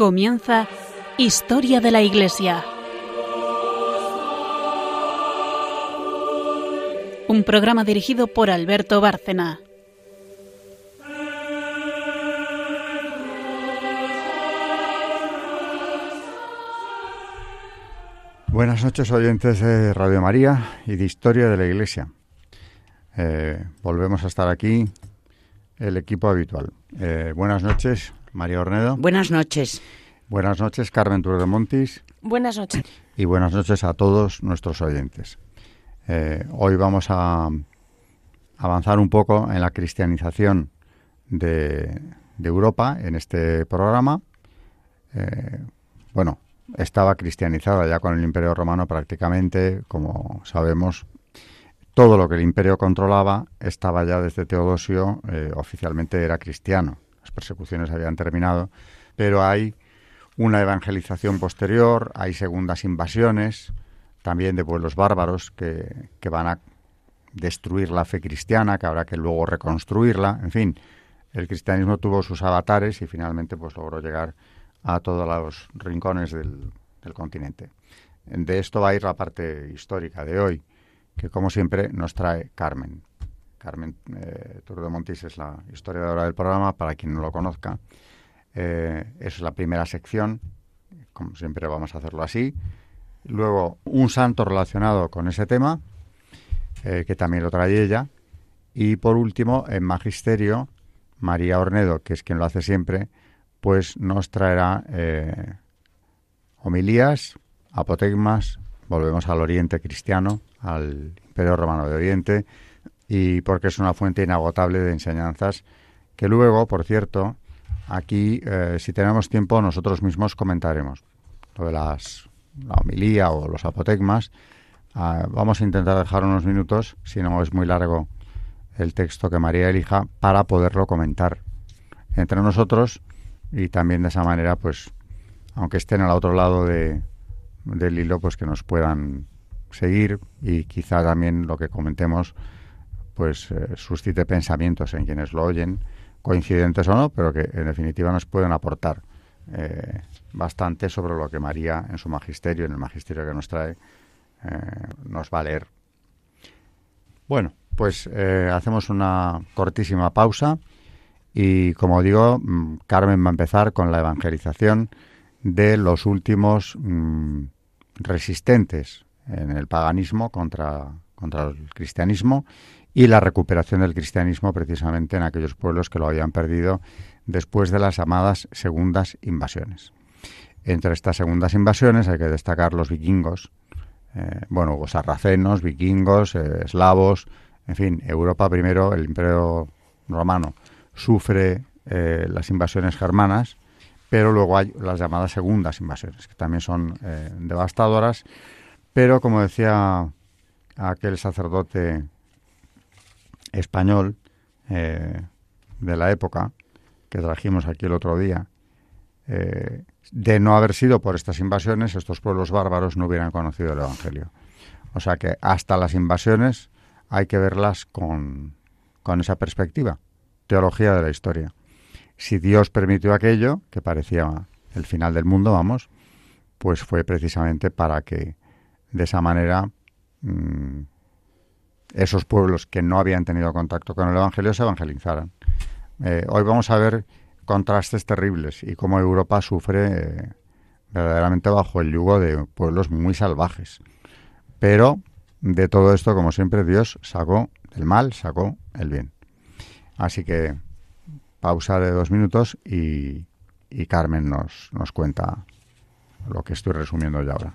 Comienza Historia de la Iglesia. Un programa dirigido por Alberto Bárcena. Buenas noches oyentes de Radio María y de Historia de la Iglesia. Eh, volvemos a estar aquí, el equipo habitual. Eh, buenas noches, María Ornedo. Buenas noches. Buenas noches, Carmen Montis. Buenas noches. Y buenas noches a todos nuestros oyentes. Eh, hoy vamos a avanzar un poco en la cristianización de, Europa en este programa. bueno, estaba cristianizada ya con el Imperio Romano prácticamente, como sabemos, todo lo que el imperio controlaba estaba ya desde Teodosio, eh, oficialmente era cristiano. Las persecuciones habían terminado, pero hay una evangelización posterior, hay segundas invasiones, también de pueblos bárbaros que, que van a destruir la fe cristiana, que habrá que luego reconstruirla, en fin, el cristianismo tuvo sus avatares y finalmente pues logró llegar a todos los rincones del, continente. De esto va a ir la parte histórica de hoy, que como siempre nos trae Carmen. Carmen eh, de Montis es la historiadora del programa, para quien no lo conozca. Eh, es la primera sección, como siempre vamos a hacerlo así. Luego, un santo relacionado con ese tema, eh, que también lo trae ella. Y por último, en Magisterio, María Ornedo, que es quien lo hace siempre, pues nos traerá eh, homilías, apotegmas, volvemos al Oriente cristiano, al Imperio Romano de Oriente, y porque es una fuente inagotable de enseñanzas que luego, por cierto, aquí, eh, si tenemos tiempo, nosotros mismos comentaremos lo de las, la homilía o los apotegmas. Ah, vamos a intentar dejar unos minutos, si no es muy largo el texto que María elija, para poderlo comentar entre nosotros y también de esa manera, pues, aunque estén al otro lado de, del hilo, pues que nos puedan seguir y quizá también lo que comentemos, pues eh, suscite pensamientos en quienes lo oyen, coincidentes o no, pero que en definitiva nos pueden aportar eh, bastante sobre lo que María en su magisterio, en el magisterio que nos trae, eh, nos va a leer. Bueno, pues hacemos una cortísima pausa y como digo, mm, Carmen va a empezar con la evangelización de los últimos mm, resistentes en el paganismo contra, contra el cristianismo y la recuperación del cristianismo precisamente en aquellos pueblos que lo habían perdido después de las llamadas segundas invasiones. Entre estas segundas invasiones hay que destacar los vikingos, eh, bueno, los sarracenos, vikingos, eh, eslavos, en fin, Europa primero, el imperio romano sufre eh, las invasiones germanas, pero luego hay las llamadas segundas invasiones, que también son devastadoras, pero como decía aquel sacerdote español eh, de la época, que trajimos aquí el otro día, de no haber sido por estas invasiones, estos pueblos bárbaros no hubieran conocido el Evangelio. O sea que hasta las invasiones hay que verlas con, con esa perspectiva teología de la historia. Si Dios permitió aquello, que parecía el final del mundo, vamos, pues fue precisamente para que de esa manera mm, esos pueblos que no habían tenido contacto con el Evangelio se evangelizaran. Eh, hoy vamos a ver contrastes terribles y cómo Europa sufre eh, verdaderamente bajo el yugo de pueblos muy salvajes. Pero de todo esto, como siempre, Dios sacó del mal, sacó el bien. Así que pausa de dos minutos y, y Carmen nos, nos cuenta lo que estoy resumiendo ya ahora.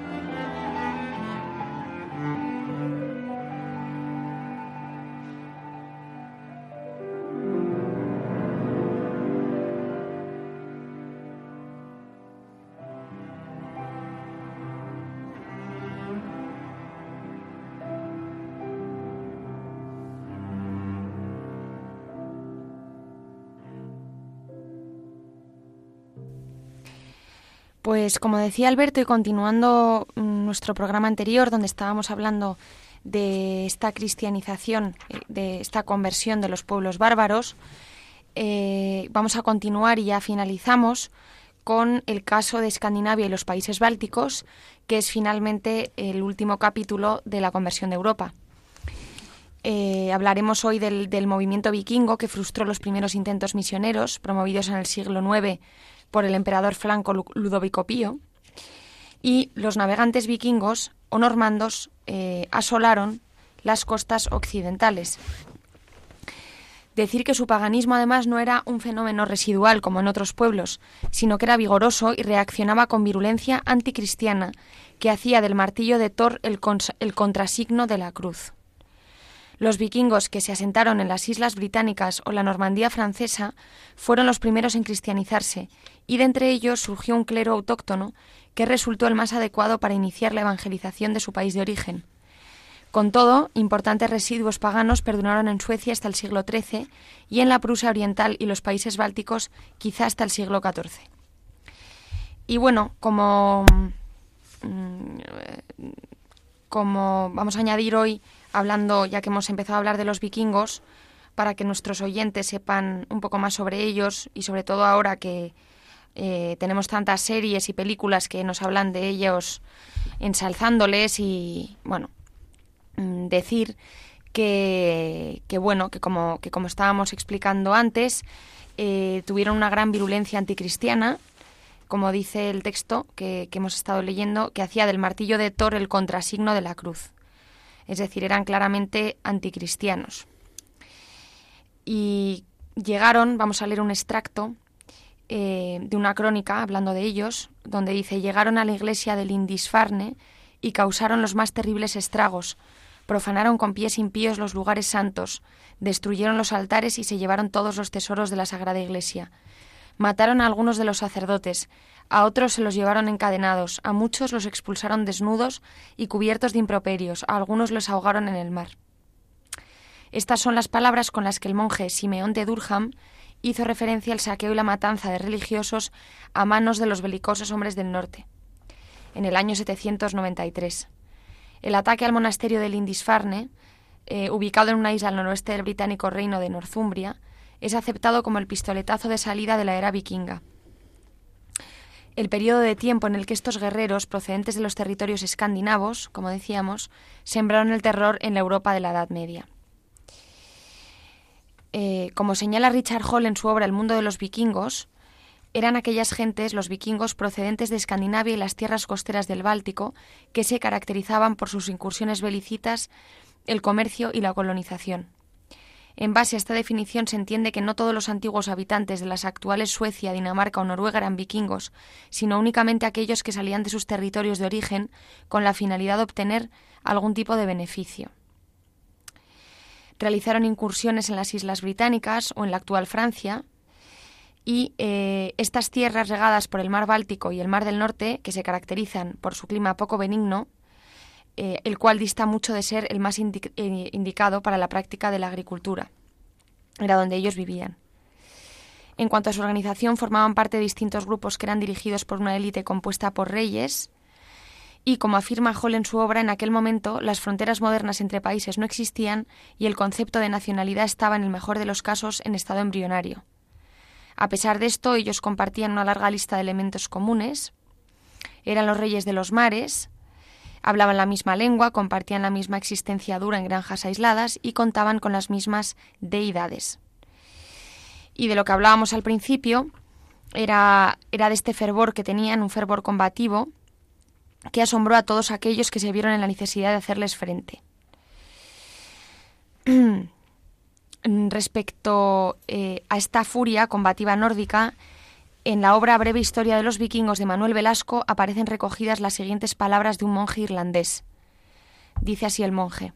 Pues como decía Alberto y continuando mm, nuestro programa anterior donde estábamos hablando de esta cristianización, eh, de esta conversión de los pueblos bárbaros, eh, vamos a continuar y ya finalizamos con el caso de Escandinavia y los países bálticos, que es finalmente el último capítulo de la conversión de Europa. Eh, hablaremos hoy del, del, movimiento vikingo que frustró los primeros intentos misioneros promovidos en el siglo IX por el emperador franco Ludovico Pío, y los navegantes vikingos o normandos eh, asolaron las costas occidentales. Decir que su paganismo además no era un fenómeno residual como en otros pueblos, sino que era vigoroso y reaccionaba con virulencia anticristiana que hacía del martillo de Thor el, el contrasigno de la cruz. Los vikingos que se asentaron en las islas británicas o la Normandía francesa fueron los primeros en cristianizarse, y de entre ellos surgió un clero autóctono que resultó el más adecuado para iniciar la evangelización de su país de origen. Con todo, importantes residuos paganos perduraron en Suecia hasta el siglo XIII y en la Prusia Oriental y los países bálticos quizá hasta el siglo XIV. Y bueno, como, mm, como vamos a añadir hoy hablando, ya que hemos empezado a hablar de los vikingos, para que nuestros oyentes sepan un poco más sobre ellos y sobre todo ahora que eh, tenemos tantas series y películas que nos hablan de ellos ensalzándoles y bueno mm, decir que, que bueno que como que como estábamos explicando antes eh, tuvieron una gran virulencia anticristiana como dice el texto que, que hemos estado leyendo que hacía del martillo de Thor el contrasigno de la cruz es decir, eran claramente anticristianos. Y llegaron, vamos a leer un extracto eh, de una crónica hablando de ellos, donde dice, llegaron a la iglesia del Lindisfarne y causaron los más terribles estragos, profanaron con pies impíos los lugares santos, destruyeron los altares y se llevaron todos los tesoros de la Sagrada Iglesia. Mataron a algunos de los sacerdotes, a otros se los llevaron encadenados, a muchos los expulsaron desnudos y cubiertos de improperios, a algunos los ahogaron en el mar. Estas son las palabras con las que el monje Simeón de Durham hizo referencia al saqueo y la matanza de religiosos a manos de los belicosos hombres del norte, en el año 793. El ataque al monasterio de Lindisfarne, eh, ubicado en una isla al noroeste del británico reino de Northumbria, es aceptado como el pistoletazo de salida de la era vikinga el periodo de tiempo en el que estos guerreros, procedentes de los territorios escandinavos, como decíamos, sembraron el terror en la Europa de la Edad Media. Eh, como señala Richard Hall en su obra El mundo de los vikingos, eran aquellas gentes, los vikingos procedentes de Escandinavia y las tierras costeras del Báltico, que se caracterizaban por sus incursiones belicitas, el comercio y la colonización. En base a esta definición se entiende que no todos los antiguos habitantes de las actuales Suecia, Dinamarca o Noruega eran vikingos, sino únicamente aquellos que salían de sus territorios de origen con la finalidad de obtener algún tipo de beneficio. Realizaron incursiones en las Islas Británicas o en la actual Francia, y eh, estas tierras regadas por el mar Báltico y el mar del Norte, que se caracterizan por su clima poco benigno, eh, el cual dista mucho de ser el más eh, indicado para la práctica de la agricultura. Era donde ellos vivían. En cuanto a su organización, formaban parte de distintos grupos que eran dirigidos por una élite compuesta por reyes, y como afirma Hall en su obra, en aquel momento las fronteras modernas entre países no existían y el concepto de nacionalidad estaba en el mejor de los casos en estado embrionario. A pesar de esto, ellos compartían una larga lista de elementos comunes. Eran los reyes de los mares, Hablaban la misma lengua, compartían la misma existencia dura en granjas aisladas y contaban con las mismas deidades. Y de lo que hablábamos al principio era, era de este fervor que tenían, un fervor combativo, que asombró a todos aquellos que se vieron en la necesidad de hacerles frente. respecto eh, a esta furia combativa nórdica, en la obra Breve Historia de los Vikingos de Manuel Velasco aparecen recogidas las siguientes palabras de un monje irlandés. Dice así el monje.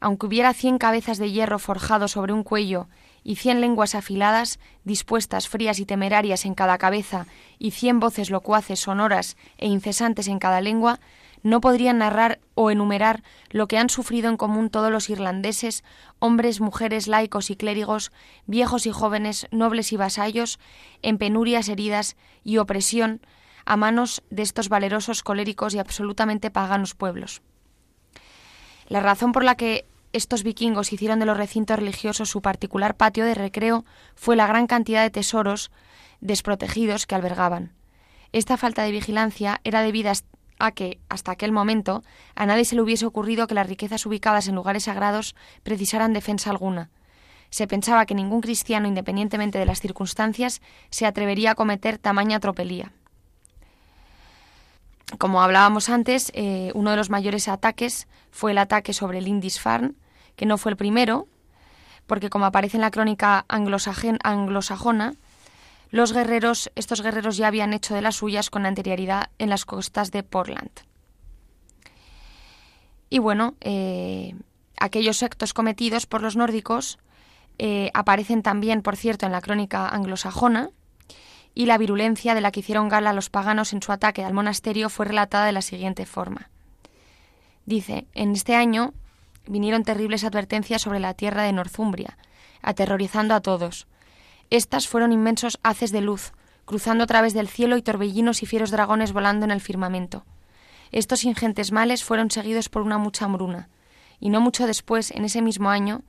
Aunque hubiera cien cabezas de hierro forjado sobre un cuello y cien lenguas afiladas, dispuestas, frías y temerarias en cada cabeza, y cien voces locuaces, sonoras e incesantes en cada lengua, no podrían narrar o enumerar lo que han sufrido en común todos los irlandeses, hombres, mujeres, laicos y clérigos, viejos y jóvenes, nobles y vasallos, en penurias, heridas y opresión a manos de estos valerosos, coléricos y absolutamente paganos pueblos. La razón por la que estos vikingos hicieron de los recintos religiosos su particular patio de recreo fue la gran cantidad de tesoros desprotegidos que albergaban. Esta falta de vigilancia era debida a que, hasta aquel momento, a nadie se le hubiese ocurrido que las riquezas ubicadas en lugares sagrados precisaran defensa alguna. Se pensaba que ningún cristiano, independientemente de las circunstancias, se atrevería a cometer tamaña tropelía. Como hablábamos antes, eh, uno de los mayores ataques fue el ataque sobre Lindisfarne, que no fue el primero, porque como aparece en la crónica anglosajona, los guerreros, estos guerreros ya habían hecho de las suyas con anterioridad en las costas de Portland. Y bueno, eh, aquellos actos cometidos por los nórdicos eh, aparecen también, por cierto, en la crónica anglosajona, y la virulencia de la que hicieron gala los paganos en su ataque al monasterio fue relatada de la siguiente forma. Dice, en este año vinieron terribles advertencias sobre la tierra de Northumbria, aterrorizando a todos. Estas fueron inmensos haces de luz, cruzando a través del cielo y torbellinos y fieros dragones volando en el firmamento. Estos ingentes males fueron seguidos por una mucha hambruna, y no mucho después, en ese mismo año,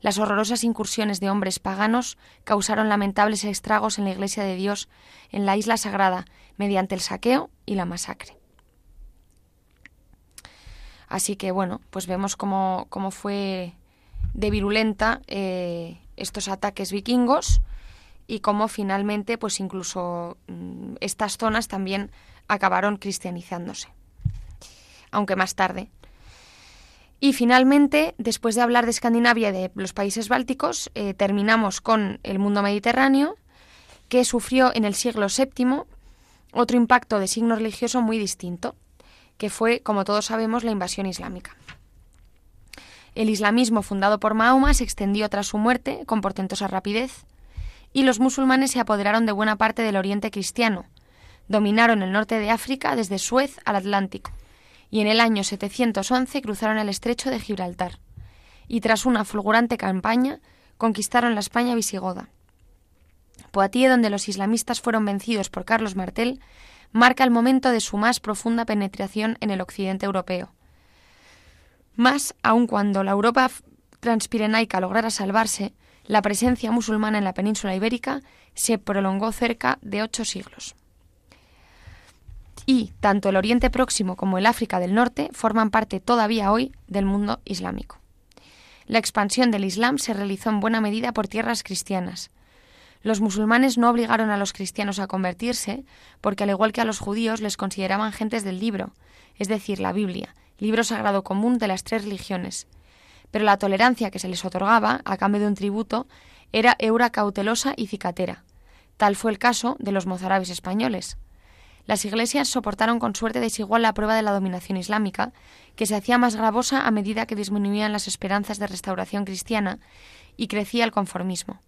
las horrorosas incursiones de hombres paganos causaron lamentables estragos en la Iglesia de Dios en la isla sagrada mediante el saqueo y la masacre. Así que bueno, pues vemos cómo, cómo fue de virulenta eh, estos ataques vikingos y cómo finalmente, pues incluso mm, estas zonas también acabaron cristianizándose, aunque más tarde. Y finalmente, después de hablar de Escandinavia y de los países bálticos, eh, terminamos con el mundo mediterráneo, que sufrió en el siglo VII otro impacto de signo religioso muy distinto, que fue, como todos sabemos, la invasión islámica. El islamismo fundado por Mahoma se extendió tras su muerte con portentosa rapidez, y los musulmanes se apoderaron de buena parte del oriente cristiano, dominaron el norte de África desde Suez al Atlántico, y en el año 711 cruzaron el estrecho de Gibraltar, y tras una fulgurante campaña conquistaron la España visigoda. Poitiers, donde los islamistas fueron vencidos por Carlos Martel, marca el momento de su más profunda penetración en el occidente europeo. Más aun cuando la Europa transpirenaica lograra salvarse, la presencia musulmana en la península ibérica se prolongó cerca de ocho siglos y tanto el Oriente Próximo como el África del Norte forman parte todavía hoy del mundo islámico. La expansión del Islam se realizó en buena medida por tierras cristianas. Los musulmanes no obligaron a los cristianos a convertirse, porque al igual que a los judíos les consideraban gentes del libro, es decir, la Biblia, libro sagrado común de las tres religiones. Pero la tolerancia que se les otorgaba, a cambio de un tributo, era eura cautelosa y cicatera. Tal fue el caso de los mozárabes españoles. Las iglesias soportaron con suerte desigual la prueba de la dominación islámica, que se hacía más gravosa a medida que disminuían las esperanzas de restauración cristiana y crecía el conformismo.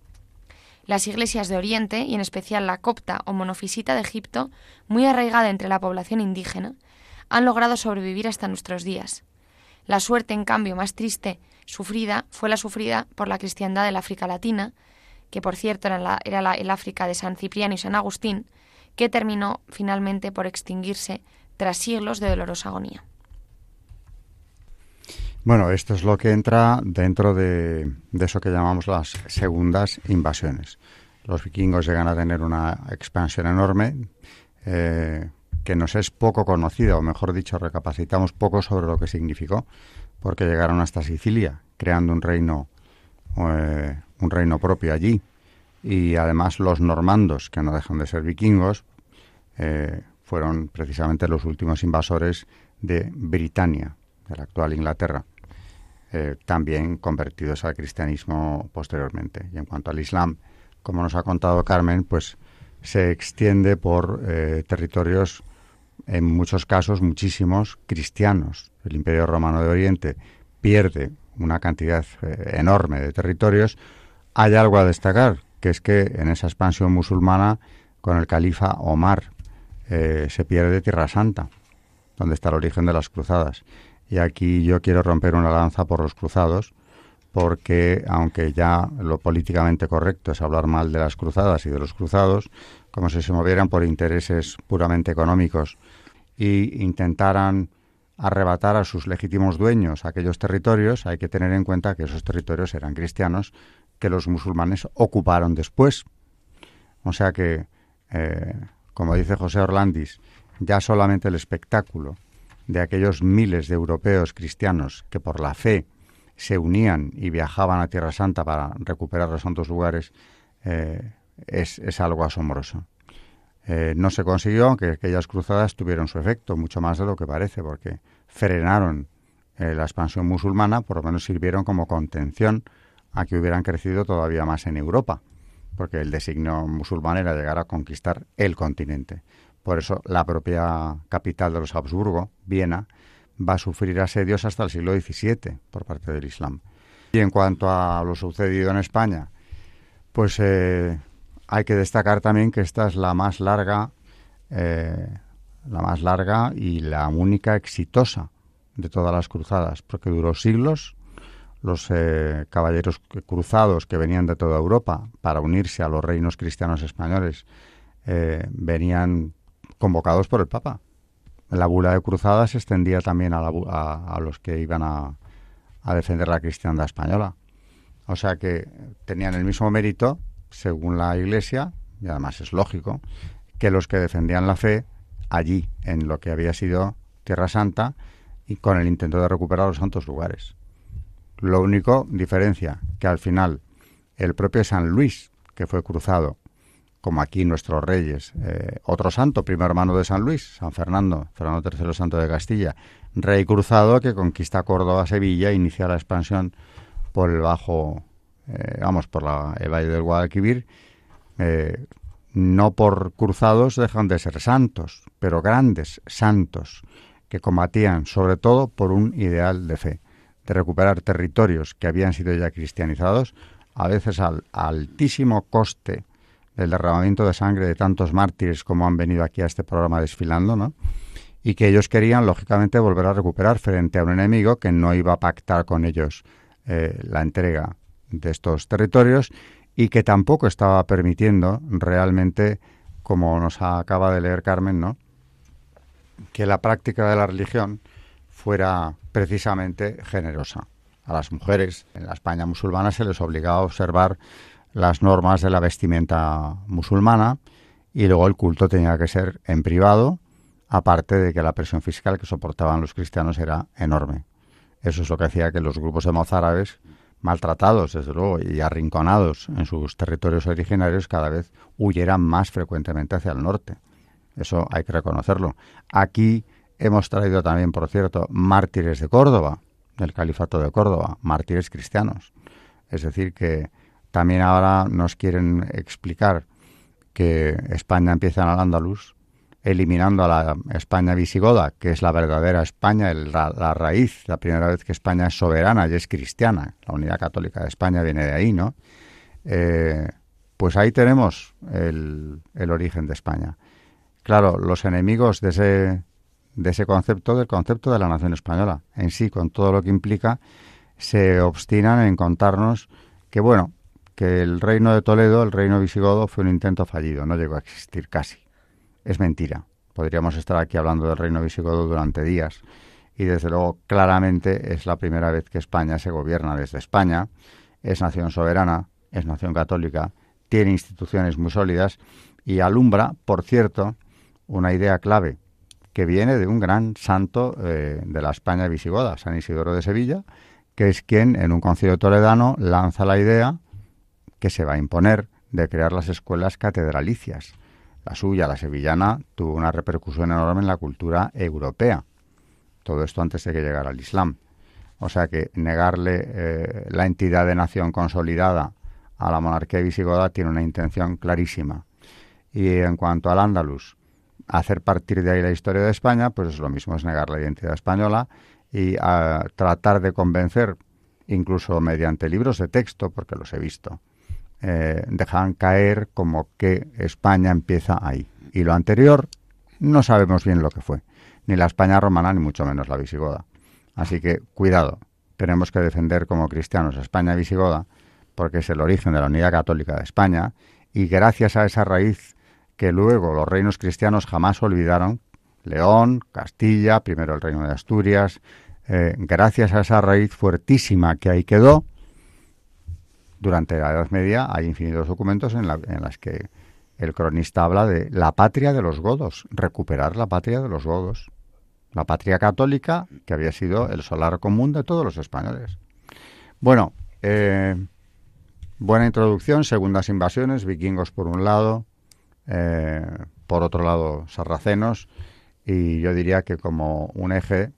Las iglesias de Oriente, y en especial la copta o monofisita de Egipto, muy arraigada entre la población indígena, han logrado sobrevivir hasta nuestros días. La suerte, en cambio, más triste sufrida fue la sufrida por la cristiandad del África Latina, que por cierto era, el África de San Cipriano y San Agustín, que terminó finalmente por extinguirse tras siglos de dolorosa agonía. Bueno, esto es lo que entra dentro de, eso que llamamos las segundas invasiones. Los vikingos llegan a tener una expansión enorme eh, que nos es poco conocida, o mejor dicho, recapacitamos poco sobre lo que significó, porque llegaron hasta Sicilia, creando un reino, eh, un reino propio allí y además los normandos, que no dejan de ser vikingos, eh, fueron precisamente los últimos invasores de Britania, de la actual Inglaterra. eh, también convertidos al cristianismo posteriormente. Y en cuanto al Islam, como nos ha contado Carmen, pues se extiende por territorios, en muchos casos muchísimos, cristianos. El Imperio Romano de Oriente pierde una cantidad eh, enorme de territorios. Hay algo a destacar, que es que en esa expansión musulmana, con el califa Omar, se pierde Tierra Santa, donde está el origen de las cruzadas. Y aquí yo quiero romper una lanza por los cruzados, porque aunque ya lo políticamente correcto es hablar mal de las cruzadas y de los cruzados, como si se movieran por intereses puramente económicos y intentaran arrebatar a sus legítimos dueños aquellos territorios, hay que tener en cuenta que esos territorios eran cristianos que los musulmanes ocuparon después. O sea que, eh, como dice José Orlandis, ya solamente el espectáculo de aquellos miles de europeos cristianos que por la fe se unían y viajaban a Tierra Santa para recuperar los santos lugares, eh, es, algo asombroso. Eh, no se consiguió, aunque aquellas cruzadas tuvieron su efecto, mucho más de lo que parece, porque frenaron eh, la expansión musulmana, por lo menos sirvieron como contención a que hubieran crecido todavía más en Europa, porque el designio musulmán era llegar a conquistar el continente. Por eso la propia capital de los Habsburgo, Viena, va a sufrir asedios hasta el siglo XVII por parte del Islam. Y en cuanto a lo sucedido en España, pues eh, hay que destacar también que esta es la más larga, eh, la más larga y la única exitosa de todas las cruzadas, porque duró siglos. Los eh, caballeros cruzados que venían de toda Europa para unirse a los reinos cristianos españoles venían convocados por el Papa. La bula de cruzada se extendía también a, los que iban a, defender la cristiandad española. O sea que tenían el mismo mérito, según la Iglesia, y además es lógico, que los que defendían la fe allí, en lo que había sido Tierra Santa, y con el intento de recuperar los santos lugares. Lo único diferencia que al final el propio San Luis, que fue cruzado, como aquí nuestros reyes. Eh, otro santo, primer hermano de San Luis, San Fernando, Fernando III Santo de Castilla, rey cruzado que conquista Córdoba, Sevilla, inicia la expansión por el bajo, eh, vamos, por la, el valle del Guadalquivir. Eh, no por cruzados dejan de ser santos, pero grandes santos que combatían sobre todo por un ideal de fe, de recuperar territorios que habían sido ya cristianizados, a veces al altísimo coste el derramamiento de sangre de tantos mártires como han venido aquí a este programa desfilando, ¿no? Y que ellos querían, lógicamente, volver a recuperar frente a un enemigo que no iba a pactar con ellos eh, la entrega de estos territorios y que tampoco estaba permitiendo realmente, como nos acaba de leer Carmen, ¿no? que la práctica de la religión fuera precisamente generosa. A las mujeres en la España musulmana se les obligaba a observar las normas de la vestimenta musulmana y luego el culto tenía que ser en privado, aparte de que la presión fiscal que soportaban los cristianos era enorme. Eso es lo que hacía que los grupos de mozárabes, maltratados desde luego y arrinconados en sus territorios originarios, cada vez huyeran más frecuentemente hacia el norte. Eso hay que reconocerlo. Aquí hemos traído también, por cierto, mártires de Córdoba, del califato de Córdoba, mártires cristianos. Es decir, que también ahora nos quieren explicar que España empieza en al Andaluz, eliminando a la España visigoda, que es la verdadera España, la, raíz, la primera vez que España es soberana y es cristiana. La unidad católica de España viene de ahí, ¿no? Eh, pues ahí tenemos el, el, origen de España. Claro, los enemigos de ese, de ese concepto, del concepto de la nación española en sí, con todo lo que implica, se obstinan en contarnos que, bueno, que el reino de Toledo, el reino visigodo, fue un intento fallido, no llegó a existir casi. Es mentira. Podríamos estar aquí hablando del reino visigodo durante días. Y desde luego, claramente es la primera vez que España se gobierna desde España. Es nación soberana, es nación católica, tiene instituciones muy sólidas y alumbra, por cierto, una idea clave que viene de un gran santo eh, de la España visigoda, San Isidoro de Sevilla, que es quien en un concilio toledano lanza la idea que se va a imponer de crear las escuelas catedralicias. La suya, la sevillana, tuvo una repercusión enorme en la cultura europea. Todo esto antes de que llegara el Islam. O sea que negarle eh, la entidad de nación consolidada a la monarquía visigoda tiene una intención clarísima. Y en cuanto al Andalus, hacer partir de ahí la historia de España, pues es lo mismo, es negar la identidad española y a tratar de convencer, incluso mediante libros de texto, porque los he visto, eh, dejan caer como que España empieza ahí. Y lo anterior no sabemos bien lo que fue, ni la España romana, ni mucho menos la visigoda. Así que cuidado, tenemos que defender como cristianos España visigoda, porque es el origen de la unidad católica de España, y gracias a esa raíz que luego los reinos cristianos jamás olvidaron, León, Castilla, primero el reino de Asturias, eh, gracias a esa raíz fuertísima que ahí quedó, durante la Edad Media hay infinitos documentos en, en las que el cronista habla de la patria de los godos, recuperar la patria de los godos, la patria católica que había sido el solar común de todos los españoles. Bueno, eh, buena introducción, segundas invasiones, vikingos por un lado, eh, por otro lado sarracenos, y yo diría que como un eje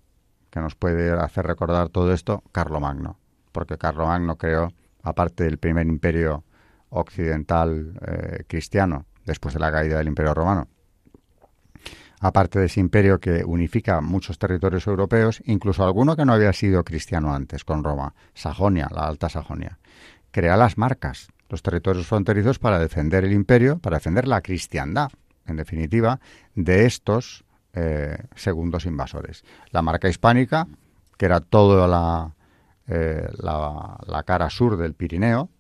que nos puede hacer recordar todo esto, Carlomagno, porque Carlomagno creó, aparte del primer imperio occidental eh, cristiano, después de la caída del imperio romano, aparte de ese imperio que unifica muchos territorios europeos, incluso alguno que no había sido cristiano antes, con Roma, Sajonia, la Alta Sajonia, crea las marcas, los territorios fronterizos para defender el imperio, para defender la cristiandad, en definitiva, de estos eh, segundos invasores. La marca hispánica, que era toda eh, la, la, cara sur del Pirineo,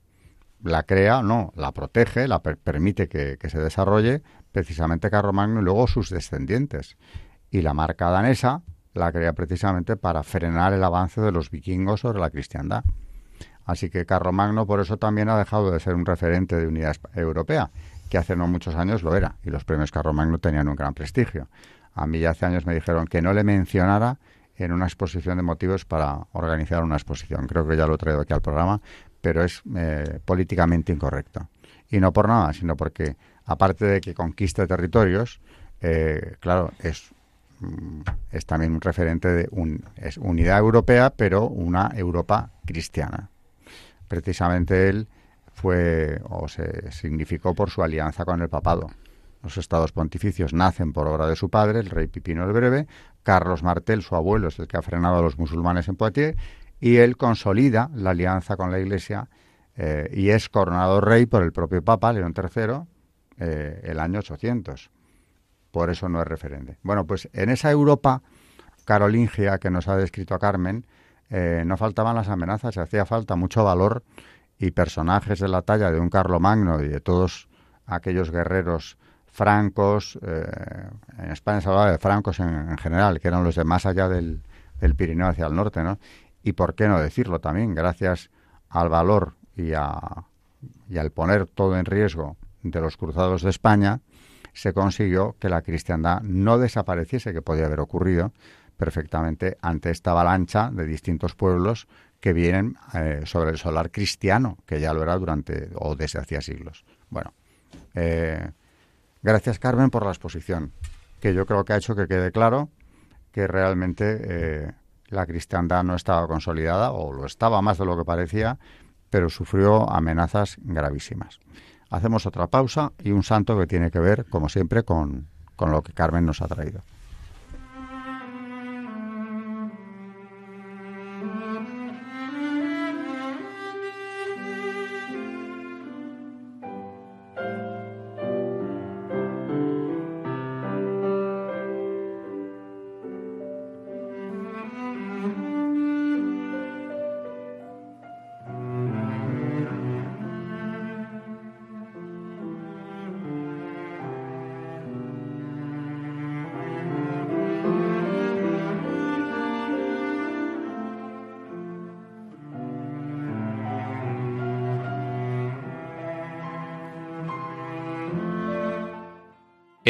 la crea, no, la protege, la permite que, se desarrolle precisamente Carlomagno y luego sus descendientes. Y la marca danesa la crea precisamente para frenar el avance de los vikingos sobre la cristiandad. Así que Carlomagno por eso también ha dejado de ser un referente de unidad europea, que hace no muchos años lo era, y los premios Carlomagno tenían un gran prestigio. A mí ya hace años me dijeron que no le mencionara en una exposición de motivos para organizar una exposición. Creo que ya lo he traído aquí al programa, pero es eh, políticamente incorrecto. Y no por nada, sino porque, aparte de que conquista territorios, eh, claro, es, mm, es también un referente de un, es unidad europea, pero una Europa cristiana precisamente él fue o se significó por su alianza con el papado. Los estados pontificios nacen por obra de su padre, el rey Pipino el Breve. Carlos Martel, su abuelo, es el que ha frenado a los musulmanes en Poitiers. Y él consolida la alianza con la Iglesia eh, y es coronado rey por el propio Papa, León III, eh, el año 800. Por eso no es referente. Bueno, pues en esa Europa carolingia que nos ha descrito Carmen, eh, no faltaban las amenazas, hacía falta mucho valor y personajes de la talla de un Carlomagno y de todos aquellos guerreros francos, eh, en España se hablaba de francos en, general, que eran los de más allá del, Pirineo hacia el norte, ¿no? Y por qué no decirlo también, gracias al valor y, a, y al poner todo en riesgo de los cruzados de España, se consiguió que la cristiandad no desapareciese, que podía haber ocurrido, perfectamente ante esta avalancha de distintos pueblos que vienen eh, sobre el solar cristiano, que ya lo era durante o desde hacía siglos. Bueno, eh, gracias Carmen por la exposición, que yo creo que ha hecho que quede claro que realmente eh, la cristiandad no estaba consolidada, o lo estaba más de lo que parecía, pero sufrió amenazas gravísimas. Hacemos otra pausa y un santo que tiene que ver, como siempre, con, con lo que Carmen nos ha traído.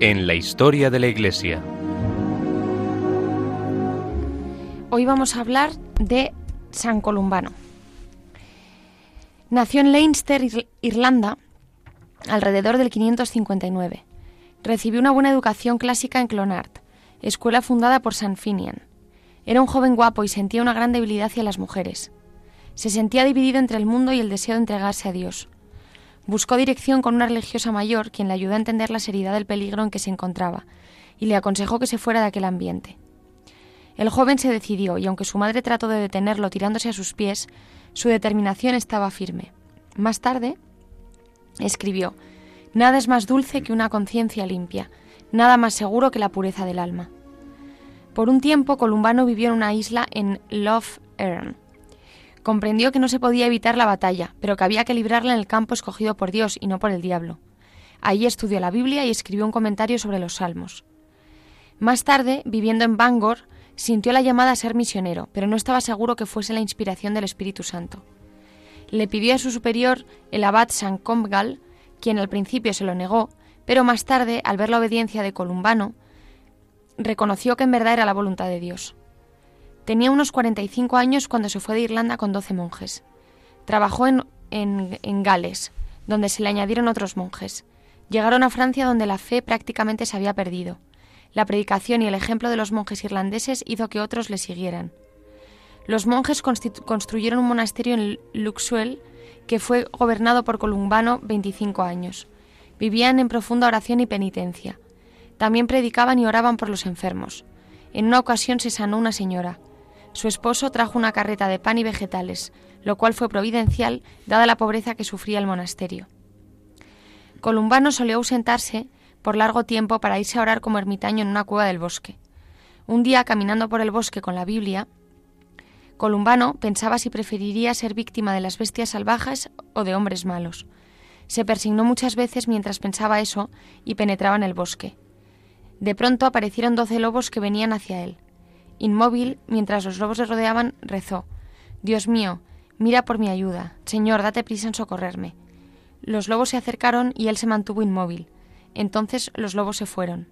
en la historia de la Iglesia. Hoy vamos a hablar de San Columbano. Nació en Leinster, Irlanda, alrededor del 559. Recibió una buena educación clásica en Clonard, escuela fundada por San Finian. Era un joven guapo y sentía una gran debilidad hacia las mujeres. Se sentía dividido entre el mundo y el deseo de entregarse a Dios. Buscó dirección con una religiosa mayor, quien le ayudó a entender la seriedad del peligro en que se encontraba, y le aconsejó que se fuera de aquel ambiente. El joven se decidió, y aunque su madre trató de detenerlo tirándose a sus pies, su determinación estaba firme. Más tarde, escribió, Nada es más dulce que una conciencia limpia, nada más seguro que la pureza del alma. Por un tiempo, Columbano vivió en una isla en Love Earn. Comprendió que no se podía evitar la batalla, pero que había que librarla en el campo escogido por Dios y no por el diablo. Allí estudió la Biblia y escribió un comentario sobre los salmos. Más tarde, viviendo en Bangor, sintió la llamada a ser misionero, pero no estaba seguro que fuese la inspiración del Espíritu Santo. Le pidió a su superior, el abad San Comgal, quien al principio se lo negó, pero más tarde, al ver la obediencia de Columbano, reconoció que en verdad era la voluntad de Dios. Tenía unos 45 años cuando se fue de Irlanda con 12 monjes. Trabajó en, en, en Gales, donde se le añadieron otros monjes. Llegaron a Francia donde la fe prácticamente se había perdido. La predicación y el ejemplo de los monjes irlandeses hizo que otros le siguieran. Los monjes construyeron un monasterio en Luxeuil que fue gobernado por Columbano 25 años. Vivían en profunda oración y penitencia. También predicaban y oraban por los enfermos. En una ocasión se sanó una señora. Su esposo trajo una carreta de pan y vegetales, lo cual fue providencial dada la pobreza que sufría el monasterio. Columbano solía ausentarse por largo tiempo para irse a orar como ermitaño en una cueva del bosque. Un día, caminando por el bosque con la Biblia, Columbano pensaba si preferiría ser víctima de las bestias salvajes o de hombres malos. Se persignó muchas veces mientras pensaba eso y penetraba en el bosque. De pronto aparecieron doce lobos que venían hacia él. Inmóvil, mientras los lobos le rodeaban, rezó Dios mío, mira por mi ayuda. Señor, date prisa en socorrerme. Los lobos se acercaron y él se mantuvo inmóvil. Entonces los lobos se fueron.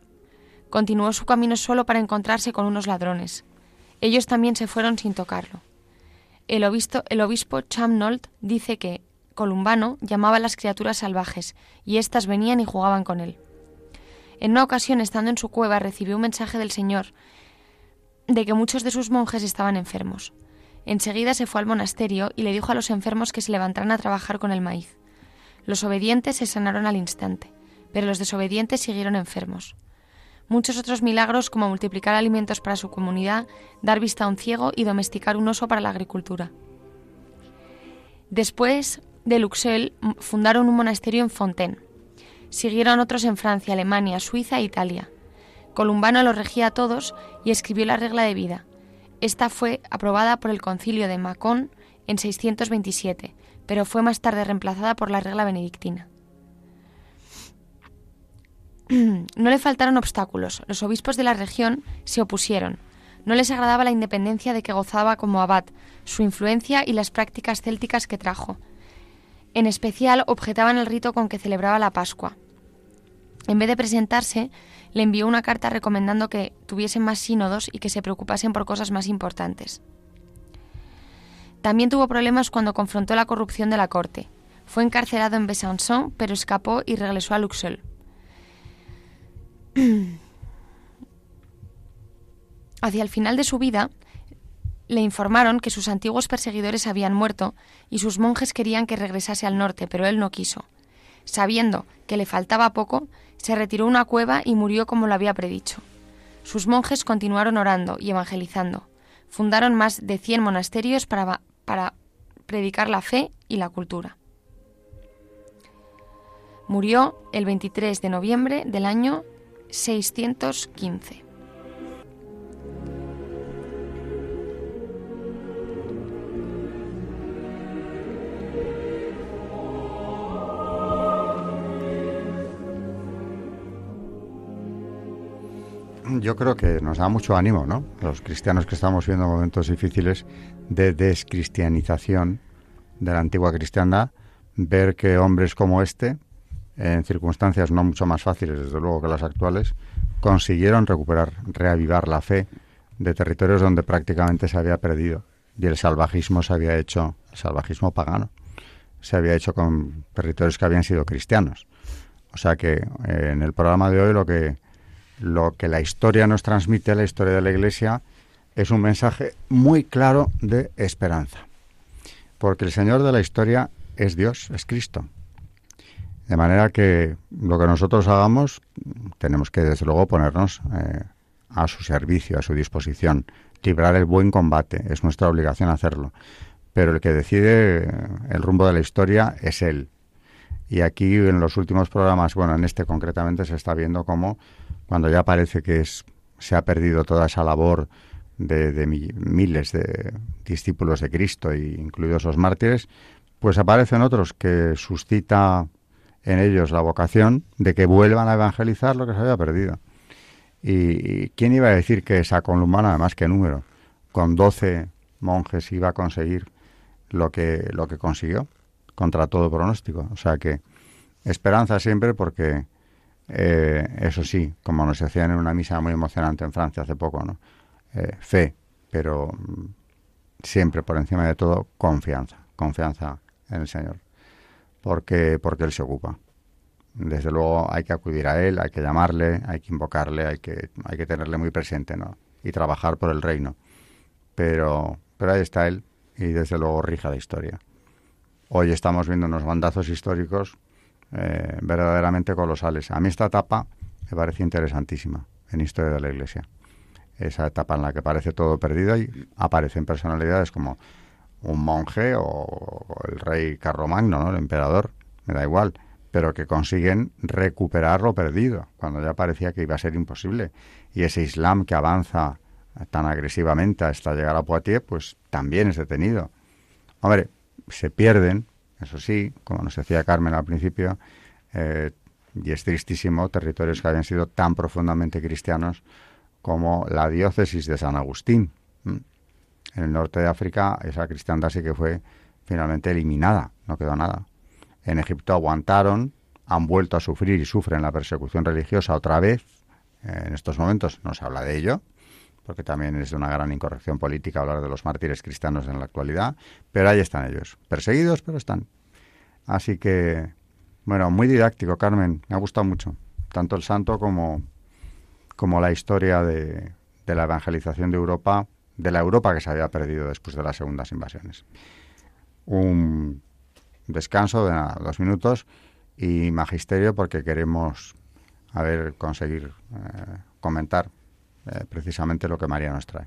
Continuó su camino solo para encontrarse con unos ladrones. Ellos también se fueron sin tocarlo. El obispo, el obispo Chamnold dice que Columbano llamaba a las criaturas salvajes y éstas venían y jugaban con él. En una ocasión, estando en su cueva, recibió un mensaje del Señor de que muchos de sus monjes estaban enfermos. Enseguida se fue al monasterio y le dijo a los enfermos que se levantaran a trabajar con el maíz. Los obedientes se sanaron al instante, pero los desobedientes siguieron enfermos muchos otros milagros como multiplicar alimentos para su comunidad, dar vista a un ciego y domesticar un oso para la agricultura. Después de Luxeuil fundaron un monasterio en Fontaine. Siguieron otros en Francia, Alemania, Suiza e Italia. Columbano los regía a todos y escribió la regla de vida. Esta fue aprobada por el concilio de Macón en 627, pero fue más tarde reemplazada por la regla benedictina. no le faltaron obstáculos. Los obispos de la región se opusieron. No les agradaba la independencia de que gozaba como abad, su influencia y las prácticas célticas que trajo. En especial objetaban el rito con que celebraba la Pascua. En vez de presentarse, le envió una carta recomendando que tuviesen más sínodos y que se preocupasen por cosas más importantes. También tuvo problemas cuando confrontó la corrupción de la corte. Fue encarcelado en Besançon, pero escapó y regresó a Luxeuil. Hacia el final de su vida, le informaron que sus antiguos perseguidores habían muerto y sus monjes querían que regresase al norte, pero él no quiso. Sabiendo que le faltaba poco, se retiró a una cueva y murió como lo había predicho. Sus monjes continuaron orando y evangelizando. Fundaron más de 100 monasterios para, para predicar la fe y la cultura. Murió el 23 de noviembre del año 615. Yo creo que nos da mucho ánimo, ¿no? Los cristianos que estamos viendo momentos difíciles de descristianización de la antigua cristiandad, ver que hombres como este en circunstancias no mucho más fáciles, desde luego, que las actuales, consiguieron recuperar, reavivar la fe de territorios donde prácticamente se había perdido y el salvajismo se había hecho, el salvajismo pagano, se había hecho con territorios que habían sido cristianos. O sea que eh, en el programa de hoy lo que lo que la historia nos transmite, la historia de la Iglesia, es un mensaje muy claro de esperanza. Porque el Señor de la historia es Dios, es Cristo. De manera que lo que nosotros hagamos tenemos que desde luego ponernos eh, a su servicio, a su disposición, librar el buen combate, es nuestra obligación hacerlo. Pero el que decide eh, el rumbo de la historia es Él. Y aquí en los últimos programas, bueno, en este concretamente se está viendo cómo cuando ya parece que es, se ha perdido toda esa labor de, de miles de discípulos de Cristo, incluidos los mártires, pues aparecen otros que suscita en ellos la vocación de que vuelvan a evangelizar lo que se había perdido. ¿Y quién iba a decir que esa columna, además que número, con 12 monjes iba a conseguir lo que, lo que consiguió, contra todo pronóstico? O sea que esperanza siempre porque, eh, eso sí, como nos decían en una misa muy emocionante en Francia hace poco, ¿no? Eh, fe, pero mm, siempre por encima de todo confianza, confianza en el Señor porque, porque Él se ocupa. Desde luego hay que acudir a Él, hay que llamarle, hay que invocarle, hay que, hay que tenerle muy presente, ¿no? Y trabajar por el reino. Pero, pero ahí está Él y desde luego rija la historia. Hoy estamos viendo unos bandazos históricos eh, verdaderamente colosales. A mí esta etapa me parece interesantísima en Historia de la Iglesia. Esa etapa en la que parece todo perdido y aparecen personalidades como un monje o, el rey Carlomagno, ¿no? el emperador, me da igual, pero que consiguen recuperar lo perdido, cuando ya parecía que iba a ser imposible. Y ese Islam que avanza tan agresivamente hasta llegar a Poitiers, pues también es detenido. Hombre, se pierden, eso sí, como nos decía Carmen al principio, eh, y es tristísimo, territorios que habían sido tan profundamente cristianos como la diócesis de San Agustín en el norte de África esa cristiandad sí que fue finalmente eliminada, no quedó nada. En Egipto aguantaron, han vuelto a sufrir y sufren la persecución religiosa otra vez. En estos momentos no se habla de ello, porque también es una gran incorrección política hablar de los mártires cristianos en la actualidad, pero ahí están ellos, perseguidos, pero están. Así que, bueno, muy didáctico, Carmen, me ha gustado mucho, tanto el santo como, como la historia de, de la evangelización de Europa de la Europa que se había perdido después de las segundas invasiones. Un descanso de dos minutos y magisterio porque queremos a ver conseguir eh, comentar eh, precisamente lo que María nos trae.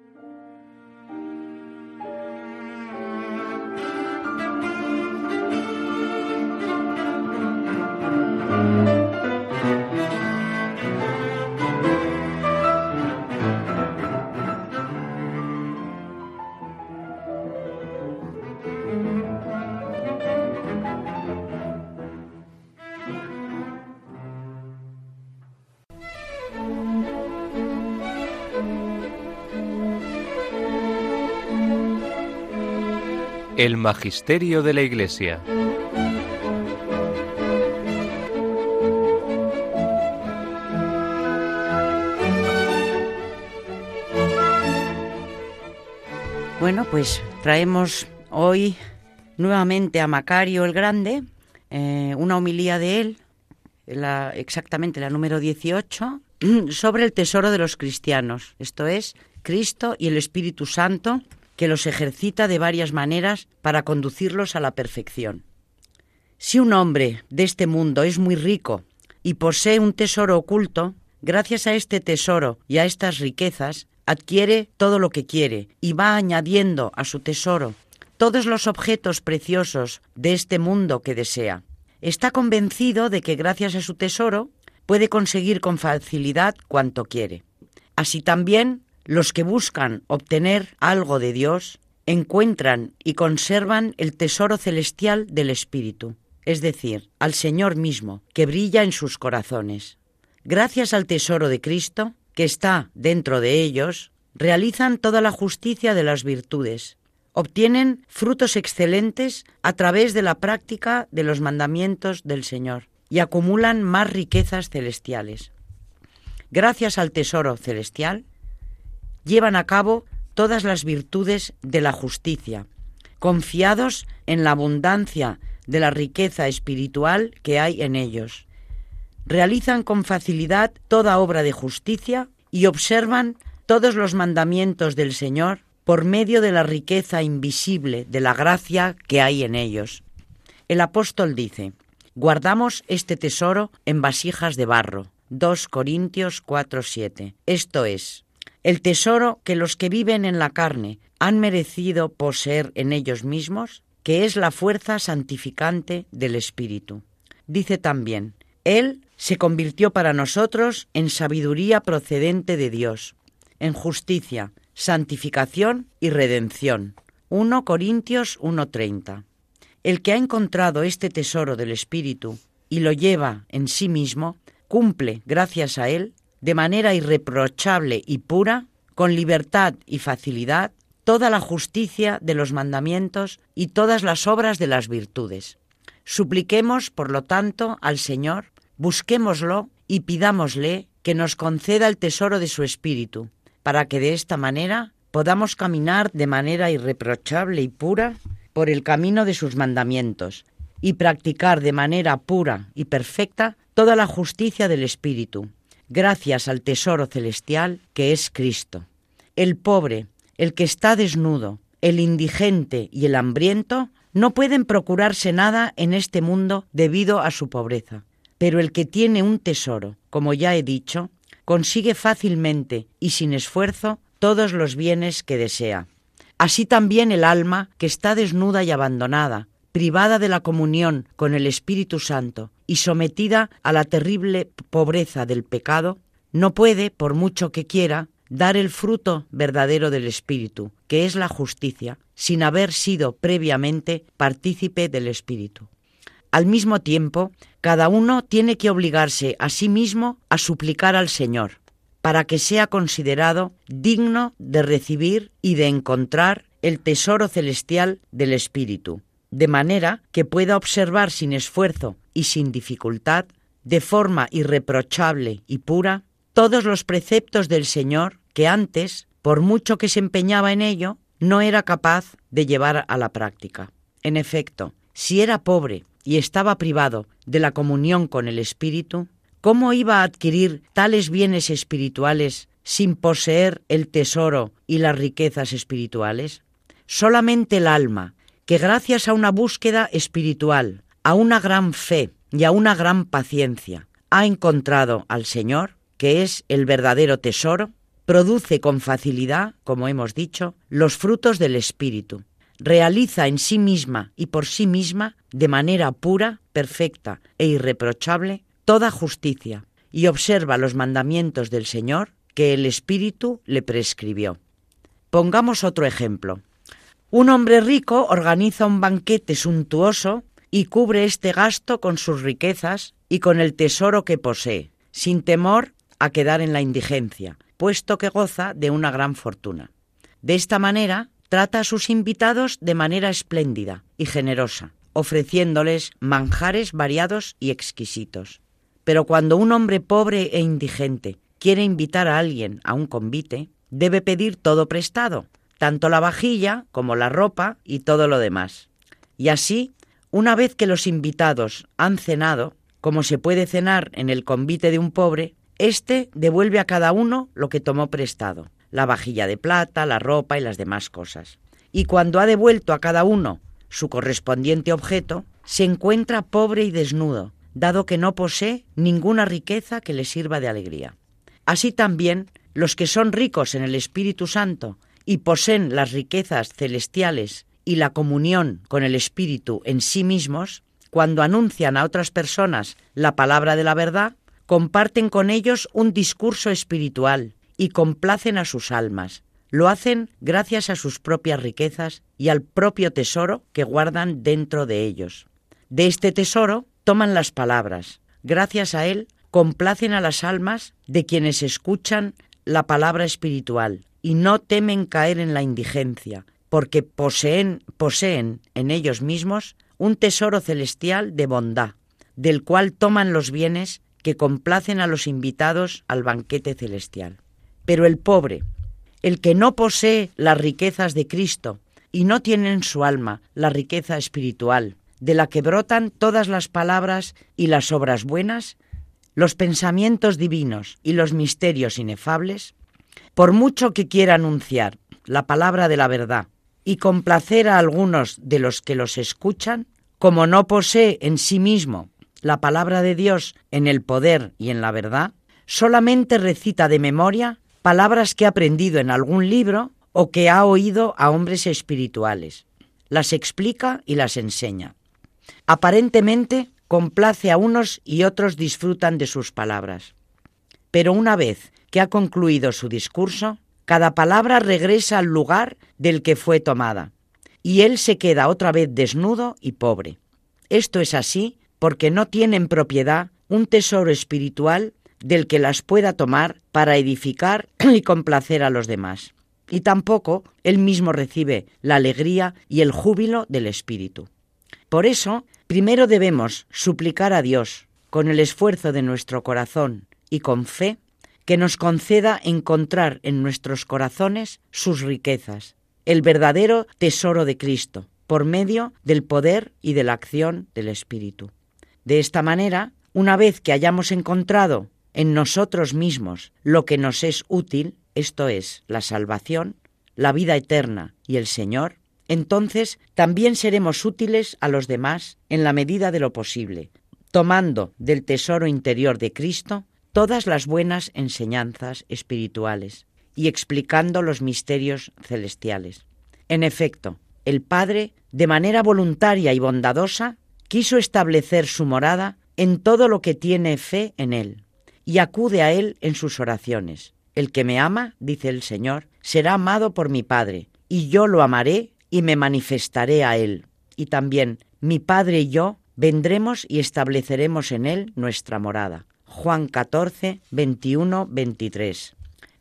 El Magisterio de la Iglesia. Bueno, pues traemos hoy nuevamente a Macario el Grande, eh, una homilía de él, exactamente la número 18, sobre el tesoro de los cristianos, esto es, Cristo y el Espíritu Santo, que los ejercita de varias maneras para conducirlos a la perfección. Si un hombre de este mundo es muy rico y posee un tesoro oculto, gracias a este tesoro y a estas riquezas, adquiere todo lo que quiere y va añadiendo a su tesoro todos los objetos preciosos de este mundo que desea. Está convencido de que gracias a su tesoro puede conseguir con facilidad cuanto quiere. Así también los que buscan obtener algo de Dios encuentran y conservan el tesoro celestial del Espíritu, es decir, al Señor mismo, que brilla en sus corazones. Gracias al tesoro de Cristo, que está dentro de ellos, realizan toda la justicia de las virtudes, obtienen frutos excelentes a través de la práctica de los mandamientos del Señor y acumulan más riquezas celestiales. Gracias al tesoro celestial, llevan a cabo todas las virtudes de la justicia, confiados en la abundancia de la riqueza espiritual que hay en ellos. Realizan con facilidad toda obra de justicia y observan todos los mandamientos del Señor por medio de la riqueza invisible de la gracia que hay en ellos. El apóstol dice, guardamos este tesoro en vasijas de barro. 2 Corintios 4:7. Esto es, el tesoro que los que viven en la carne han merecido poseer en ellos mismos, que es la fuerza santificante del Espíritu. Dice también, Él se convirtió para nosotros en sabiduría procedente de Dios, en justicia, santificación y redención. 1 Corintios 1:30. El que ha encontrado este tesoro del Espíritu y lo lleva en sí mismo, cumple, gracias a él, de manera irreprochable y pura, con libertad y facilidad, toda la justicia de los mandamientos y todas las obras de las virtudes. Supliquemos, por lo tanto, al Señor, busquémoslo y pidámosle que nos conceda el tesoro de su Espíritu, para que de esta manera podamos caminar de manera irreprochable y pura por el camino de sus mandamientos y practicar de manera pura y perfecta toda la justicia del Espíritu, gracias al tesoro celestial que es Cristo. El pobre, el que está desnudo, el indigente y el hambriento no pueden procurarse nada en este mundo debido a su pobreza, pero el que tiene un tesoro, como ya he dicho, consigue fácilmente y sin esfuerzo todos los bienes que desea. Así también el alma, que está desnuda y abandonada, privada de la comunión con el Espíritu Santo y sometida a la terrible pobreza del pecado, no puede, por mucho que quiera, dar el fruto verdadero del Espíritu, que es la justicia, sin haber sido previamente partícipe del Espíritu. Al mismo tiempo, cada uno tiene que obligarse a sí mismo a suplicar al Señor, para que sea considerado digno de recibir y de encontrar el tesoro celestial del Espíritu, de manera que pueda observar sin esfuerzo y sin dificultad, de forma irreprochable y pura, todos los preceptos del Señor que antes, por mucho que se empeñaba en ello, no era capaz de llevar a la práctica. En efecto, si era pobre y estaba privado de la comunión con el Espíritu, ¿cómo iba a adquirir tales bienes espirituales sin poseer el tesoro y las riquezas espirituales? Solamente el alma, que gracias a una búsqueda espiritual, a una gran fe y a una gran paciencia, ha encontrado al Señor, que es el verdadero tesoro, produce con facilidad, como hemos dicho, los frutos del Espíritu, realiza en sí misma y por sí misma, de manera pura, perfecta e irreprochable, toda justicia, y observa los mandamientos del Señor que el Espíritu le prescribió. Pongamos otro ejemplo. Un hombre rico organiza un banquete suntuoso y cubre este gasto con sus riquezas y con el tesoro que posee, sin temor a quedar en la indigencia, puesto que goza de una gran fortuna. De esta manera, trata a sus invitados de manera espléndida y generosa, ofreciéndoles manjares variados y exquisitos. Pero cuando un hombre pobre e indigente quiere invitar a alguien a un convite, debe pedir todo prestado, tanto la vajilla como la ropa y todo lo demás. Y así, una vez que los invitados han cenado, como se puede cenar en el convite de un pobre, éste devuelve a cada uno lo que tomó prestado, la vajilla de plata, la ropa y las demás cosas. Y cuando ha devuelto a cada uno su correspondiente objeto, se encuentra pobre y desnudo, dado que no posee ninguna riqueza que le sirva de alegría. Así también, los que son ricos en el Espíritu Santo y poseen las riquezas celestiales y la comunión con el Espíritu en sí mismos, cuando anuncian a otras personas la palabra de la verdad, comparten con ellos un discurso espiritual y complacen a sus almas. Lo hacen gracias a sus propias riquezas y al propio tesoro que guardan dentro de ellos. De este tesoro toman las palabras. Gracias a él complacen a las almas de quienes escuchan la palabra espiritual y no temen caer en la indigencia, porque poseen, poseen en ellos mismos un tesoro celestial de bondad, del cual toman los bienes que complacen a los invitados al banquete celestial. Pero el pobre, el que no posee las riquezas de Cristo y no tiene en su alma la riqueza espiritual, de la que brotan todas las palabras y las obras buenas, los pensamientos divinos y los misterios inefables, por mucho que quiera anunciar la palabra de la verdad y complacer a algunos de los que los escuchan, como no posee en sí mismo la palabra de Dios en el poder y en la verdad, solamente recita de memoria palabras que ha aprendido en algún libro o que ha oído a hombres espirituales. Las explica y las enseña. Aparentemente complace a unos y otros disfrutan de sus palabras. Pero una vez que ha concluido su discurso, cada palabra regresa al lugar del que fue tomada, y él se queda otra vez desnudo y pobre. Esto es así porque no tienen propiedad un tesoro espiritual del que las pueda tomar para edificar y complacer a los demás. Y tampoco él mismo recibe la alegría y el júbilo del Espíritu. Por eso, primero debemos suplicar a Dios, con el esfuerzo de nuestro corazón y con fe, que nos conceda encontrar en nuestros corazones sus riquezas, el verdadero tesoro de Cristo, por medio del poder y de la acción del Espíritu. De esta manera, una vez que hayamos encontrado en nosotros mismos lo que nos es útil, esto es, la salvación, la vida eterna y el Señor, entonces también seremos útiles a los demás en la medida de lo posible, tomando del tesoro interior de Cristo todas las buenas enseñanzas espirituales y explicando los misterios celestiales. En efecto, el Padre, de manera voluntaria y bondadosa, quiso establecer su morada en todo lo que tiene fe en Él, y acude a Él en sus oraciones. El que me ama, dice el Señor, será amado por mi Padre, y yo lo amaré y me manifestaré a Él. Y también mi Padre y yo vendremos y estableceremos en Él nuestra morada. Juan 14, 21, 23.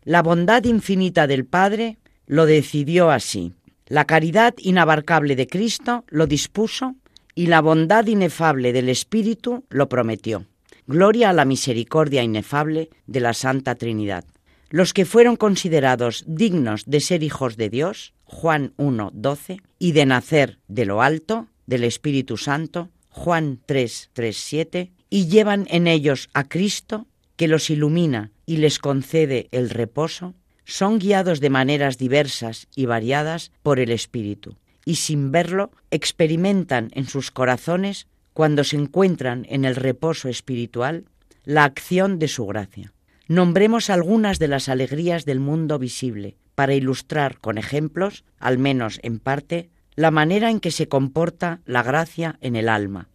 La bondad infinita del Padre lo decidió así. La caridad inabarcable de Cristo lo dispuso y la bondad inefable del Espíritu lo prometió. Gloria a la misericordia inefable de la Santa Trinidad. Los que fueron considerados dignos de ser hijos de Dios, Juan 1, 12, y de nacer de lo alto, del Espíritu Santo, Juan 3, 3, 7, y llevan en ellos a Cristo, que los ilumina y les concede el reposo, son guiados de maneras diversas y variadas por el Espíritu, y sin verlo experimentan en sus corazones, cuando se encuentran en el reposo espiritual, la acción de su gracia. Nombremos algunas de las alegrías del mundo visible, para ilustrar con ejemplos, al menos en parte, la manera en que se comporta la gracia en el alma.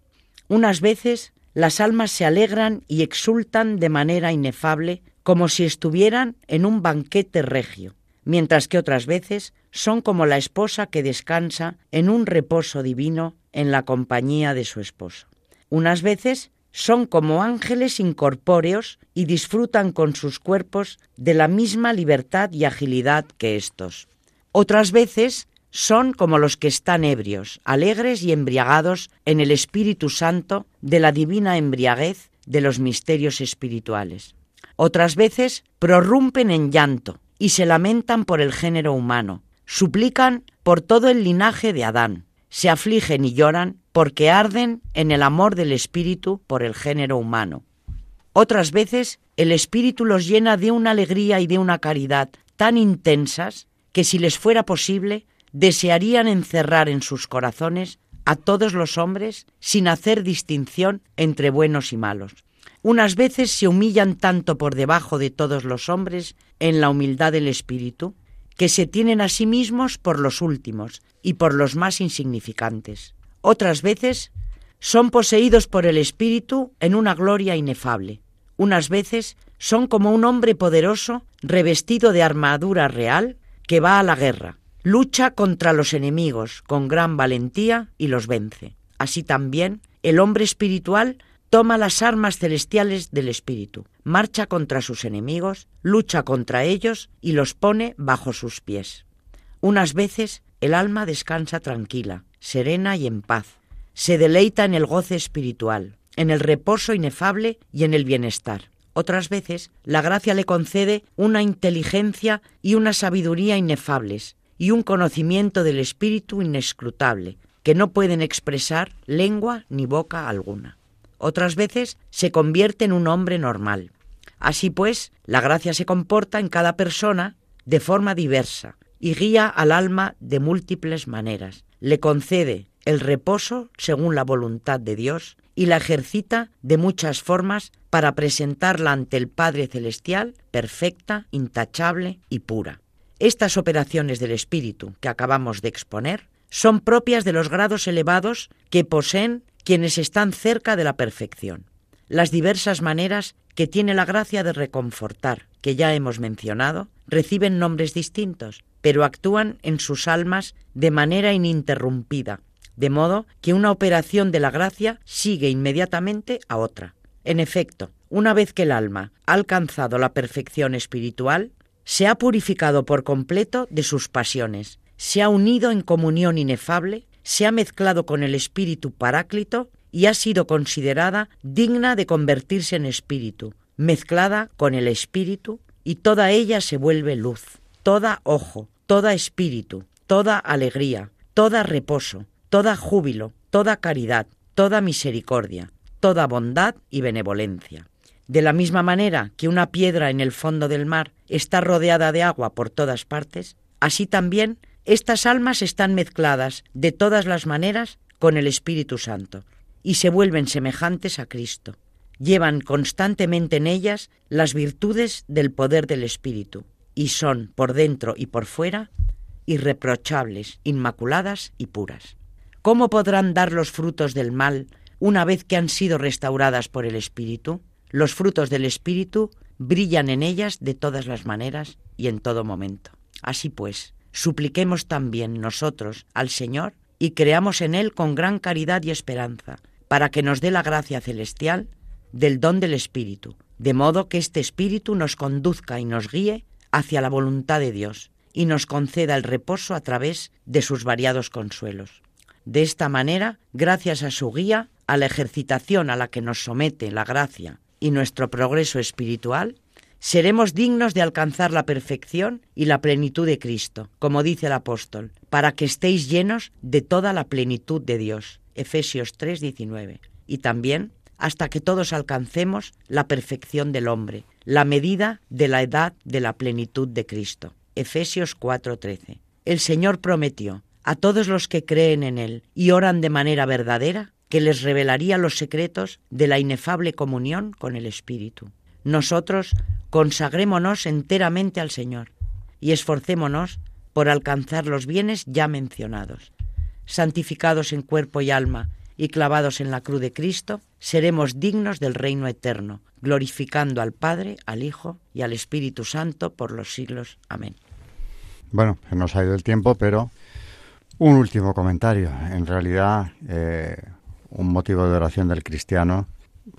Unas veces las almas se alegran y exultan de manera inefable como si estuvieran en un banquete regio, mientras que otras veces son como la esposa que descansa en un reposo divino en la compañía de su esposo. Unas veces son como ángeles incorpóreos y disfrutan con sus cuerpos de la misma libertad y agilidad que éstos. Otras veces son como los que están ebrios, alegres y embriagados en el Espíritu Santo de la divina embriaguez de los misterios espirituales. Otras veces prorrumpen en llanto y se lamentan por el género humano, suplican por todo el linaje de Adán, se afligen y lloran porque arden en el amor del Espíritu por el género humano. Otras veces el Espíritu los llena de una alegría y de una caridad tan intensas que si les fuera posible desearían encerrar en sus corazones a todos los hombres sin hacer distinción entre buenos y malos. Unas veces se humillan tanto por debajo de todos los hombres en la humildad del espíritu, que se tienen a sí mismos por los últimos y por los más insignificantes. Otras veces son poseídos por el espíritu en una gloria inefable. Unas veces son como un hombre poderoso revestido de armadura real que va a la guerra, lucha contra los enemigos con gran valentía y los vence. Así también el hombre espiritual toma las armas celestiales del espíritu, marcha contra sus enemigos, lucha contra ellos y los pone bajo sus pies. Unas veces el alma descansa tranquila, serena y en paz, se deleita en el goce espiritual, en el reposo inefable y en el bienestar. Otras veces la gracia le concede una inteligencia y una sabiduría inefables, y un conocimiento del espíritu inescrutable, que no pueden expresar lengua ni boca alguna. Otras veces se convierte en un hombre normal. Así pues, la gracia se comporta en cada persona de forma diversa y guía al alma de múltiples maneras. Le concede el reposo según la voluntad de Dios y la ejercita de muchas formas para presentarla ante el Padre Celestial perfecta, intachable y pura. Estas operaciones del espíritu que acabamos de exponer son propias de los grados elevados que poseen quienes están cerca de la perfección. Las diversas maneras que tiene la gracia de reconfortar, que ya hemos mencionado, reciben nombres distintos, pero actúan en sus almas de manera ininterrumpida, de modo que una operación de la gracia sigue inmediatamente a otra. En efecto, una vez que el alma ha alcanzado la perfección espiritual, se ha purificado por completo de sus pasiones, se ha unido en comunión inefable, se ha mezclado con el espíritu paráclito y ha sido considerada digna de convertirse en espíritu, mezclada con el espíritu, y toda ella se vuelve luz, toda ojo, toda espíritu, toda alegría, toda reposo, toda júbilo, toda caridad, toda misericordia, toda bondad y benevolencia. De la misma manera que una piedra en el fondo del mar está rodeada de agua por todas partes, así también estas almas están mezcladas de todas las maneras con el Espíritu Santo y se vuelven semejantes a Cristo. Llevan constantemente en ellas las virtudes del poder del Espíritu y son por dentro y por fuera irreprochables, inmaculadas y puras. ¿Cómo podrán dar los frutos del mal una vez que han sido restauradas por el Espíritu? Los frutos del Espíritu brillan en ellas de todas las maneras y en todo momento. Así pues, supliquemos también nosotros al Señor y creamos en Él con gran caridad y esperanza, para que nos dé la gracia celestial del don del Espíritu, de modo que este Espíritu nos conduzca y nos guíe hacia la voluntad de Dios y nos conceda el reposo a través de sus variados consuelos. De esta manera, gracias a su guía, a la ejercitación a la que nos somete la gracia y nuestro progreso espiritual, seremos dignos de alcanzar la perfección y la plenitud de Cristo, como dice el apóstol, para que estéis llenos de toda la plenitud de Dios. Efesios 3:19. Y también hasta que todos alcancemos la perfección del hombre, la medida de la edad de la plenitud de Cristo. Efesios 4:13. El Señor prometió a todos los que creen en Él y oran de manera verdadera que les revelaría los secretos de la inefable comunión con el Espíritu. Nosotros consagrémonos enteramente al Señor y esforcémonos por alcanzar los bienes ya mencionados. Santificados en cuerpo y alma y clavados en la cruz de Cristo, seremos dignos del reino eterno, glorificando al Padre, al Hijo y al Espíritu Santo por los siglos. Amén. Bueno, nos ha ido el tiempo, pero un último comentario. En realidad, eh, un motivo de oración del cristiano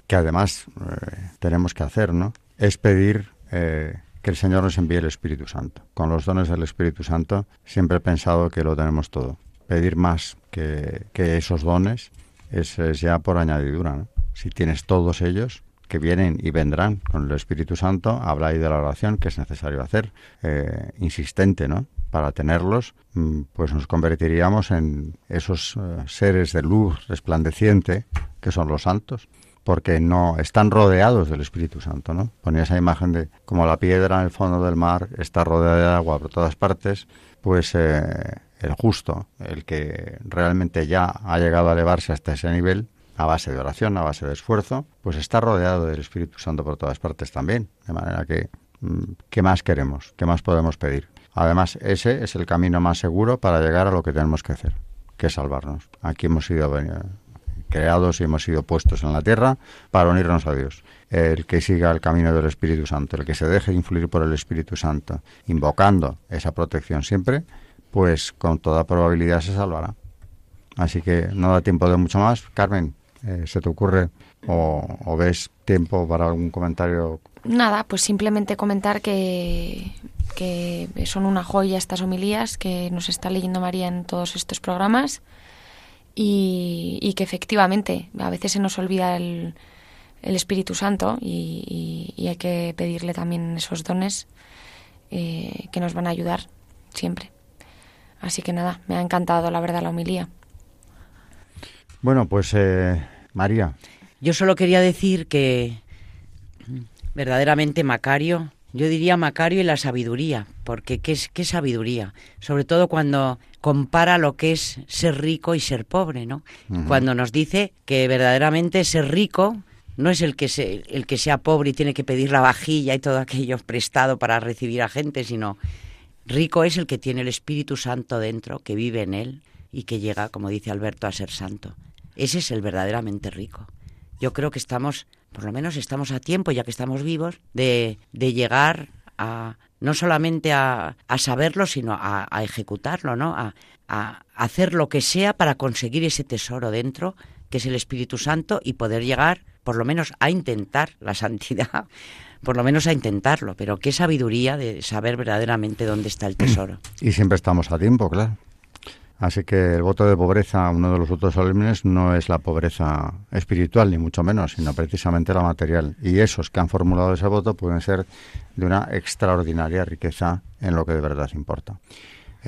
que además eh, tenemos que hacer, ¿no? Es pedir eh, que el Señor nos envíe el Espíritu Santo. Con los dones del Espíritu Santo siempre he pensado que lo tenemos todo. Pedir más que, esos dones es, es, ya por añadidura. ¿no? Si tienes todos ellos, que vienen y vendrán con el Espíritu Santo, habla ahí de la oración que es necesario hacer, eh, insistente, ¿no? Para tenerlos, mm, pues nos convertiríamos en esos eh, seres de luz resplandeciente que son los santos, porque no están rodeados del Espíritu Santo, ¿no? Ponía esa imagen de como la piedra en el fondo del mar está rodeada de agua por todas partes, pues eh, el justo, el que realmente ya ha llegado a elevarse hasta ese nivel, a base de oración, a base de esfuerzo, pues está rodeado del Espíritu Santo por todas partes también. De manera que, mm, ¿qué más queremos? ¿Qué más podemos pedir? Además, ese es el camino más seguro para llegar a lo que tenemos que hacer, que es salvarnos. Aquí hemos sido creados y hemos sido puestos en la tierra para unirnos a Dios. El que siga el camino del Espíritu Santo, el que se deje influir por el Espíritu Santo, invocando esa protección siempre, pues con toda probabilidad se salvará. Así que no da tiempo de mucho más. Carmen, eh, ¿se te ocurre o, ves tiempo para algún comentario? Nada, pues simplemente comentar que, que son una joya estas homilías que nos está leyendo María en todos estos programas y, que efectivamente a veces se nos olvida el, el Espíritu Santo y, hay que pedirle también esos dones eh, que nos van a ayudar siempre. Así que nada, me ha encantado la verdad la homilía. Bueno, pues eh, María. Yo solo quería decir que verdaderamente Macario, yo diría Macario y la sabiduría, porque ¿qué es qué sabiduría? Sobre todo cuando compara lo que es ser rico y ser pobre, ¿no? Cuando nos dice que verdaderamente ser rico no es el que, se, el que sea pobre y tiene que pedir la vajilla y todo aquello prestado para recibir a gente, sino rico es el que tiene el Espíritu Santo dentro, que vive en él y que llega, como dice Alberto, a ser santo. Ese es el verdaderamente rico. Yo creo que estamos, por lo menos estamos a tiempo, ya que estamos vivos, de, de llegar a no solamente a, a saberlo, sino a, ejecutarlo, ¿no? A, a, hacer lo que sea para conseguir ese tesoro dentro, que es el Espíritu Santo, y poder llegar, por lo menos, a intentar la santidad, por lo menos a intentarlo. Pero qué sabiduría de saber verdaderamente dónde está el tesoro. Y siempre estamos a tiempo, claro. Así que el voto de pobreza, uno de los votos solemnes, no es la pobreza espiritual, ni mucho menos, sino precisamente la material. Y esos que han formulado ese voto pueden ser de una extraordinaria riqueza en lo que de verdad importa.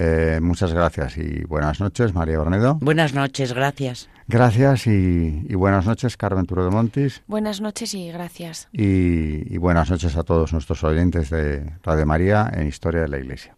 Eh, muchas gracias y buenas noches, María Bornedo. Buenas noches, gracias. Gracias y, y buenas noches, Carmen Turo de Montis. Buenas noches y gracias. Y, y buenas noches a todos nuestros oyentes de Radio María en Historia de la Iglesia.